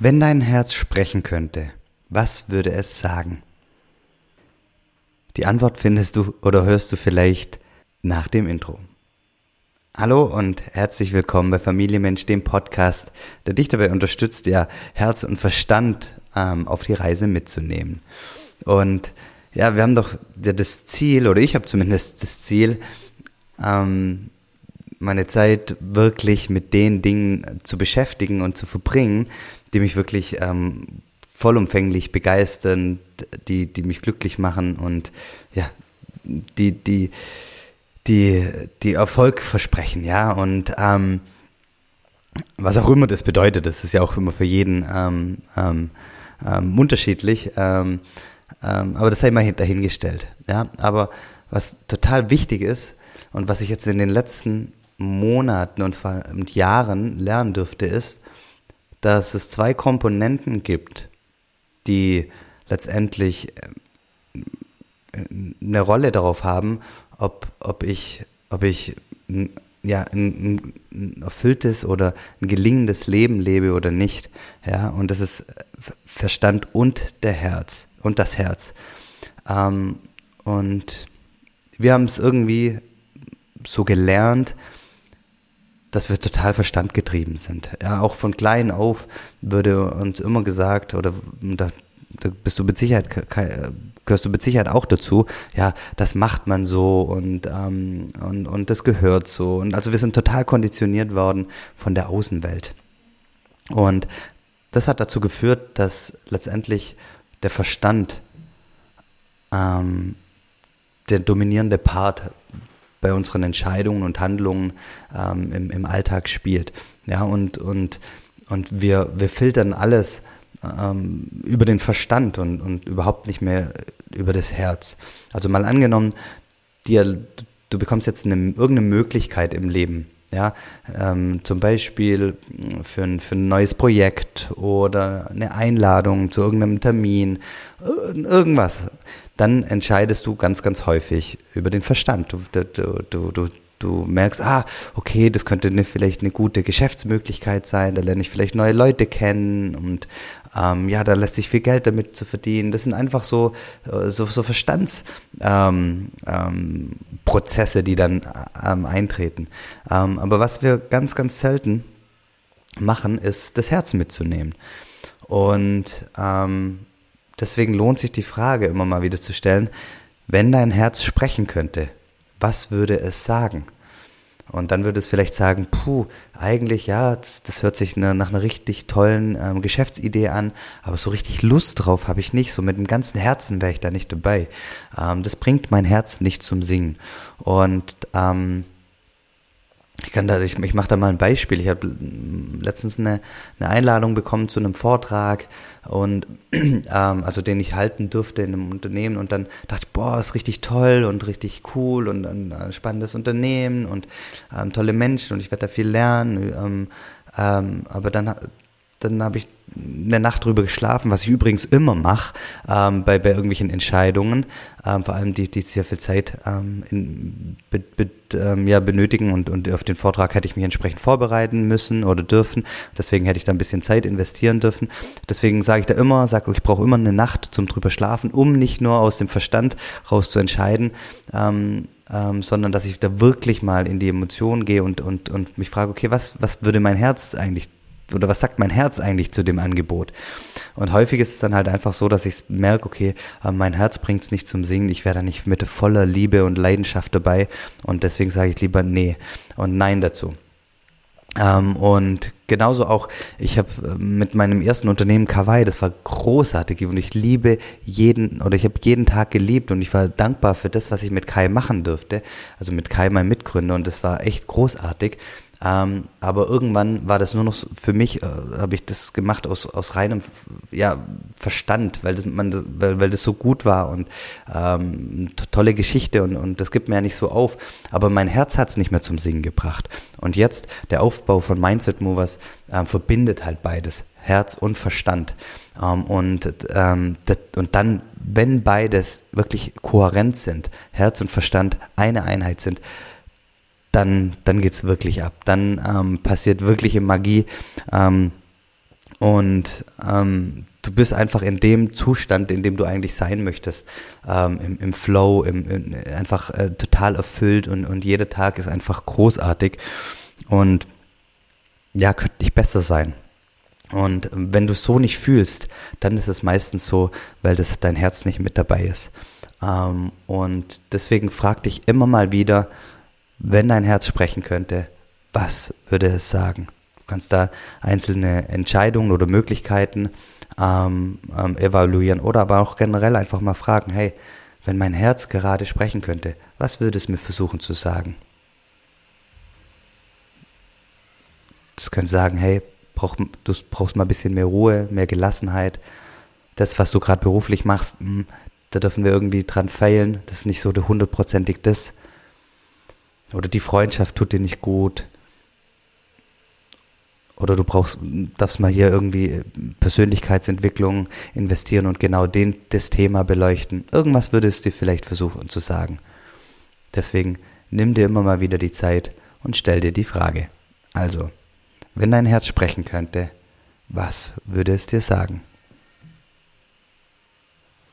Wenn dein Herz sprechen könnte, was würde es sagen? Die Antwort findest du oder hörst du vielleicht nach dem Intro. Hallo und herzlich willkommen bei Familienmensch, dem Podcast, der dich dabei unterstützt, ja Herz und Verstand ähm, auf die Reise mitzunehmen. Und ja, wir haben doch das Ziel, oder ich habe zumindest das Ziel, ähm, meine Zeit wirklich mit den Dingen zu beschäftigen und zu verbringen, die mich wirklich ähm, vollumfänglich begeistern, die, die mich glücklich machen und ja, die, die, die, die Erfolg versprechen, ja, und ähm, was auch immer das bedeutet, das ist ja auch immer für jeden ähm, ähm, ähm, unterschiedlich, ähm, ähm, aber das sei mal dahingestellt, ja, aber was total wichtig ist und was ich jetzt in den letzten Monaten und, und Jahren lernen dürfte, ist, dass es zwei Komponenten gibt, die letztendlich äh, eine Rolle darauf haben, ob, ob ich, ob ich ja, ein, ein erfülltes oder ein gelingendes Leben lebe oder nicht. Ja, und das ist Verstand und der Herz und das Herz. Ähm, und wir haben es irgendwie so gelernt, dass wir total verstandgetrieben sind. Ja, auch von klein auf würde uns immer gesagt, oder da, da bist du mit Sicherheit, gehörst du mit Sicherheit auch dazu, ja, das macht man so und, ähm, und, und das gehört so. Und also wir sind total konditioniert worden von der Außenwelt. Und das hat dazu geführt, dass letztendlich der Verstand ähm, der dominierende Part bei unseren Entscheidungen und Handlungen ähm, im, im Alltag spielt. Ja, und, und, und wir, wir filtern alles ähm, über den Verstand und, und überhaupt nicht mehr über das Herz. Also mal angenommen, dir, du bekommst jetzt eine, irgendeine Möglichkeit im Leben, ja, ähm, zum Beispiel für ein, für ein neues Projekt oder eine Einladung zu irgendeinem Termin, irgendwas dann entscheidest du ganz, ganz häufig über den Verstand. Du, du, du, du, du merkst, ah, okay, das könnte eine, vielleicht eine gute Geschäftsmöglichkeit sein, da lerne ich vielleicht neue Leute kennen und ähm, ja, da lässt sich viel Geld damit zu verdienen. Das sind einfach so, äh, so, so Verstandsprozesse, ähm, ähm, die dann ähm, eintreten. Ähm, aber was wir ganz, ganz selten machen, ist das Herz mitzunehmen. Und ähm, deswegen lohnt sich die Frage immer mal wieder zu stellen, wenn dein Herz sprechen könnte, was würde es sagen? Und dann würde es vielleicht sagen, puh, eigentlich ja, das, das hört sich ne, nach einer richtig tollen ähm, Geschäftsidee an, aber so richtig Lust drauf habe ich nicht. So mit dem ganzen Herzen wäre ich da nicht dabei. Ähm, das bringt mein Herz nicht zum Singen. Und ähm, ich kann da, ich, ich mache da mal ein Beispiel. Ich habe letztens eine, eine Einladung bekommen zu einem Vortrag und ähm, also den ich halten durfte in einem Unternehmen und dann dachte ich, boah, ist richtig toll und richtig cool und ein, ein spannendes Unternehmen und ähm, tolle Menschen und ich werde da viel lernen. Ähm, ähm, aber dann dann habe ich eine Nacht drüber geschlafen, was ich übrigens immer mache ähm, bei, bei irgendwelchen Entscheidungen, ähm, vor allem die, die sehr viel Zeit ähm, in, be, be, ähm, ja, benötigen und, und auf den Vortrag hätte ich mich entsprechend vorbereiten müssen oder dürfen. Deswegen hätte ich da ein bisschen Zeit investieren dürfen. Deswegen sage ich da immer, sage ich brauche immer eine Nacht zum drüber schlafen, um nicht nur aus dem Verstand raus zu entscheiden, ähm, ähm, sondern dass ich da wirklich mal in die Emotionen gehe und, und, und mich frage, okay, was, was würde mein Herz eigentlich oder was sagt mein Herz eigentlich zu dem Angebot? Und häufig ist es dann halt einfach so, dass ich merke, okay, äh, mein Herz bringt es nicht zum Singen, ich wäre da nicht mit voller Liebe und Leidenschaft dabei und deswegen sage ich lieber nee und nein dazu. Ähm, und genauso auch, ich habe äh, mit meinem ersten Unternehmen Kawaii, das war großartig und ich liebe jeden oder ich habe jeden Tag geliebt und ich war dankbar für das, was ich mit Kai machen durfte, also mit Kai, mein Mitgründer und das war echt großartig. Ähm, aber irgendwann war das nur noch für mich, äh, habe ich das gemacht aus, aus reinem ja, Verstand, weil das, man, weil, weil das so gut war und ähm, tolle Geschichte und, und das gibt mir ja nicht so auf. Aber mein Herz hat es nicht mehr zum Singen gebracht. Und jetzt der Aufbau von Mindset Movers äh, verbindet halt beides, Herz und Verstand. Ähm, und, ähm, das, und dann, wenn beides wirklich kohärent sind, Herz und Verstand eine Einheit sind, dann, dann geht's wirklich ab. Dann ähm, passiert wirkliche Magie. Ähm, Und ähm, du bist einfach in dem Zustand, in dem du eigentlich sein möchtest, ähm, im, im Flow, im, im einfach äh, total erfüllt und, und jeder Tag ist einfach großartig und ja, könnte nicht besser sein. Und wenn du so nicht fühlst, dann ist es meistens so, weil das dein Herz nicht mit dabei ist. Ähm, und deswegen frag dich immer mal wieder, wenn dein Herz sprechen könnte, was würde es sagen? Du kannst da einzelne Entscheidungen oder Möglichkeiten ähm, ähm, evaluieren oder aber auch generell einfach mal fragen, hey, wenn mein Herz gerade sprechen könnte, was würde es mir versuchen zu sagen? Das könnte sagen, hey, brauch, du brauchst mal ein bisschen mehr Ruhe, mehr Gelassenheit. Das, was du gerade beruflich machst, mh, hm, da dürfen wir irgendwie dran feilen. Das ist nicht so hundertprozentig das. Oder die Freundschaft tut dir nicht gut. Oder du brauchst, darfst mal hier irgendwie Persönlichkeitsentwicklung investieren und genau den, das Thema beleuchten. Irgendwas würdest du vielleicht versuchen zu sagen. Deswegen nimm dir immer mal wieder die Zeit und stell dir die Frage. Also, wenn dein Herz sprechen könnte, was würde es dir sagen?